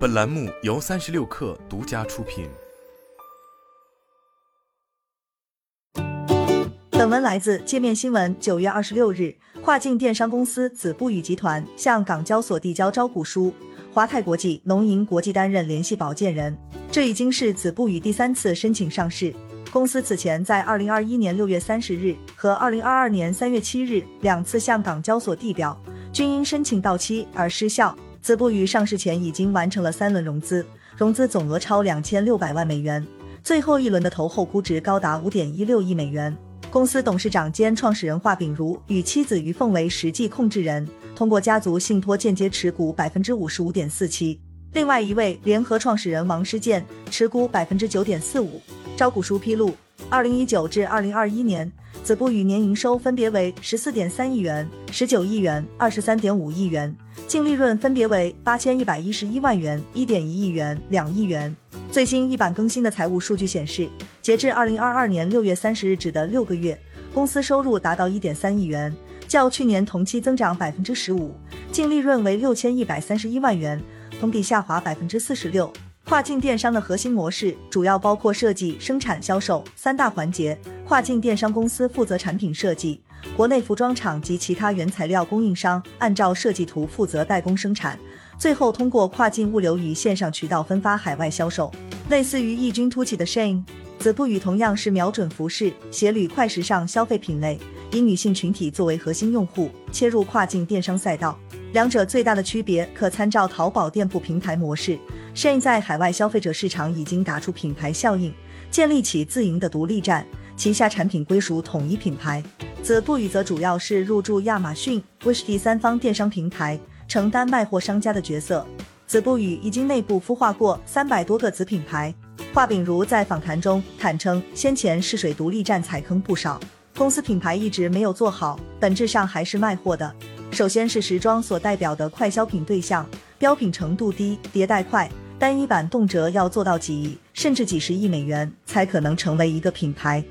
本栏目由三十六氪独家出品。本文来自界面新闻。九月二十六日，跨境电商公司子不语集团向港交所递交招股书，华泰国际、农银国际担任联系保荐人。这已经是子不语第三次申请上市。公司此前在二零二一年六月三十日和二零二二年三月七日两次向港交所递表，均因申请到期而失效。子不语上市前已经完成了三轮融资，融资总额超两千六百万美元，最后一轮的投后估值高达五点一六亿美元。公司董事长兼创始人华炳如与妻子于凤为实际控制人，通过家族信托间接持股百分之五十五点四七。另外一位联合创始人王诗建持股百分之九点四五。招股书披露，二零一九至二零二一年，子部与年营收分别为十四点三亿元、十九亿元、二十三点五亿元，净利润分别为八千一百一十一万元、一点一亿元、两亿元。最新一版更新的财务数据显示，截至二零二二年六月三十日止的六个月，公司收入达到一点三亿元，较去年同期增长百分之十五，净利润为六千一百三十一万元。同比下滑百分之四十六。跨境电商的核心模式主要包括设计、生产、销售三大环节。跨境电商公司负责产品设计，国内服装厂及其他原材料供应商按照设计图负责代工生产，最后通过跨境物流与线上渠道分发海外销售。类似于异军突起的 Shane，子不语同样是瞄准服饰、鞋履、快时尚消费品类，以女性群体作为核心用户，切入跨境电商赛道。两者最大的区别可参照淘宝店铺平台模式。现在海外消费者市场已经打出品牌效应，建立起自营的独立站，旗下产品归属统一品牌。子不语则主要是入驻亚马逊、Wish 第三方电商平台，承担卖货商家的角色。子不语已经内部孵化过三百多个子品牌。华炳如在访谈中坦称，先前试水独立站踩坑不少，公司品牌一直没有做好，本质上还是卖货的。首先是时装所代表的快消品对象，标品程度低，迭代快，单一版动辄要做到几亿甚至几十亿美元才可能成为一个品牌。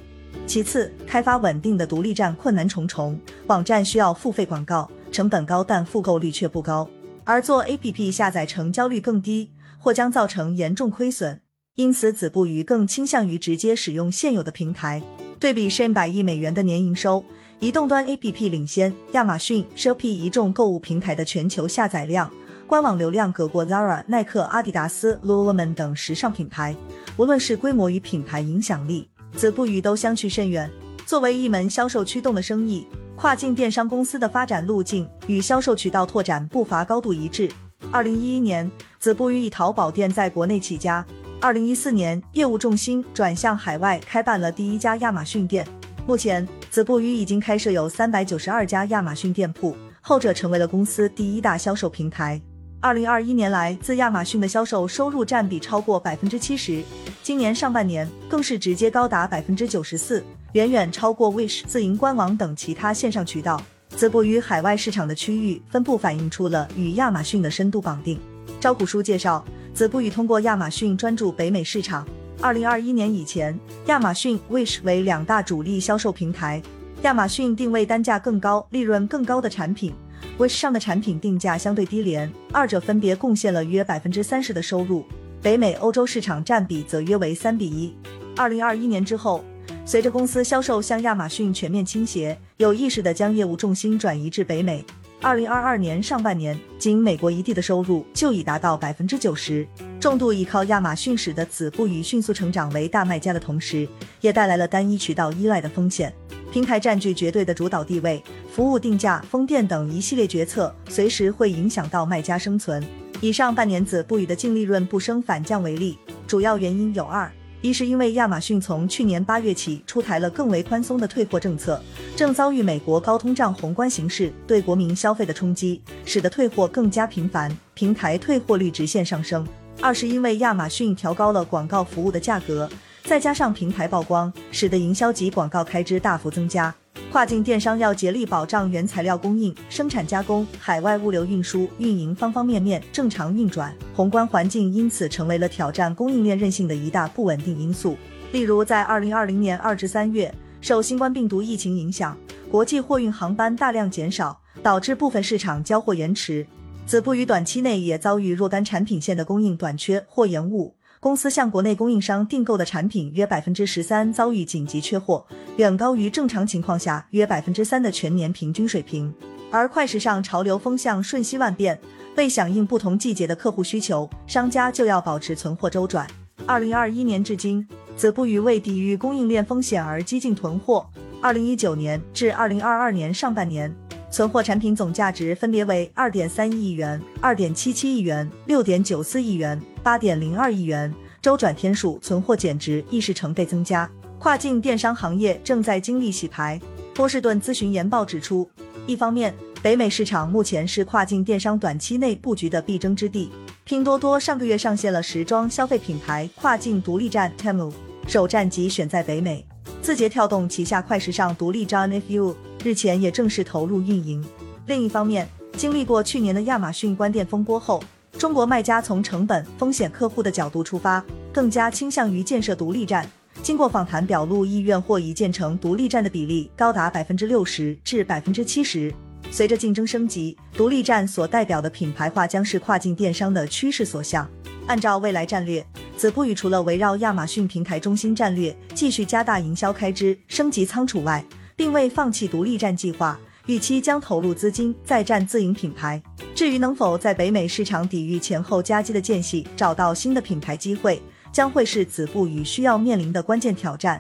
其次，开发稳定的独立站困难重重，网站需要付费广告，成本高，但复购率却不高。而做 APP 下载成交率更低，或将造成严重亏损。因此，子不语更倾向于直接使用现有的平台。对比上百亿美元的年营收。移动端 APP 领先亚马逊、Shopee 一众购物平台的全球下载量，官网流量隔过 Zara、耐克、阿迪达斯、Lululemon 等时尚品牌。无论是规模与品牌影响力，子不语都相去甚远。作为一门销售驱动的生意，跨境电商公司的发展路径与销售渠道拓展步伐高度一致。二零一一年，子不语以淘宝店在国内起家；二零一四年，业务重心转向海外，开办了第一家亚马逊店。目前，子不语已经开设有三百九十二家亚马逊店铺，后者成为了公司第一大销售平台。二零二一年来，自亚马逊的销售收入占比超过百分之七十，今年上半年更是直接高达百分之九十四，远远超过 Wish 自营官网等其他线上渠道。子布语海外市场的区域分布反映出了与亚马逊的深度绑定。招股书介绍，子布语通过亚马逊专注北美市场。二零二一年以前，亚马逊、Wish 为两大主力销售平台。亚马逊定位单价更高、利润更高的产品，Wish 上的产品定价相对低廉，二者分别贡献了约百分之三十的收入。北美、欧洲市场占比则约为三比一。二零二一年之后，随着公司销售向亚马逊全面倾斜，有意识地将业务重心转移至北美。二零二二年上半年，仅美国一地的收入就已达到百分之九十。重度依靠亚马逊使得子不语迅速成长为大卖家的同时，也带来了单一渠道依赖的风险。平台占据绝对的主导地位，服务定价、封店等一系列决策，随时会影响到卖家生存。以上半年子不语的净利润不升反降为例，主要原因有二。一是因为亚马逊从去年八月起出台了更为宽松的退货政策，正遭遇美国高通胀宏观形势对国民消费的冲击，使得退货更加频繁，平台退货率直线上升。二是因为亚马逊调高了广告服务的价格，再加上平台曝光，使得营销及广告开支大幅增加。跨境电商要竭力保障原材料供应、生产加工、海外物流运输、运营方方面面正常运转，宏观环境因此成为了挑战供应链韧性的一大不稳定因素。例如，在二零二零年二至三月，受新冠病毒疫情影响，国际货运航班大量减少，导致部分市场交货延迟。子不于短期内也遭遇若干产品线的供应短缺或延误，公司向国内供应商订购的产品约百分之十三遭遇紧急缺货，远高于正常情况下约百分之三的全年平均水平。而快时尚潮流风向瞬息万变，为响应不同季节的客户需求，商家就要保持存货周转。二零二一年至今，子不语为抵御供应链风险而激进囤货。二零一九年至二零二二年上半年。存货产品总价值分别为二点三一亿元、二点七七亿元、六点九四亿元、八点零二亿元，周转天数、存货减值亦是成倍增加。跨境电商行业正在经历洗牌。波士顿咨询研报指出，一方面，北美市场目前是跨境电商短期内布局的必争之地。拼多多上个月上线了时装消费品牌跨境独立站 Temu，首站即选在北美。字节跳动旗下快时尚独立站 If You。日前也正式投入运营。另一方面，经历过去年的亚马逊关店风波后，中国卖家从成本、风险、客户的角度出发，更加倾向于建设独立站。经过访谈，表露意愿或已建成独立站的比例高达百分之六十至百分之七十。随着竞争升级，独立站所代表的品牌化将是跨境电商的趋势所向。按照未来战略，子不语除了围绕亚马逊平台中心战略，继续加大营销开支、升级仓储外，并未放弃独立站计划，预期将投入资金再战自营品牌。至于能否在北美市场抵御前后夹击的间隙，找到新的品牌机会，将会是子不语需要面临的关键挑战。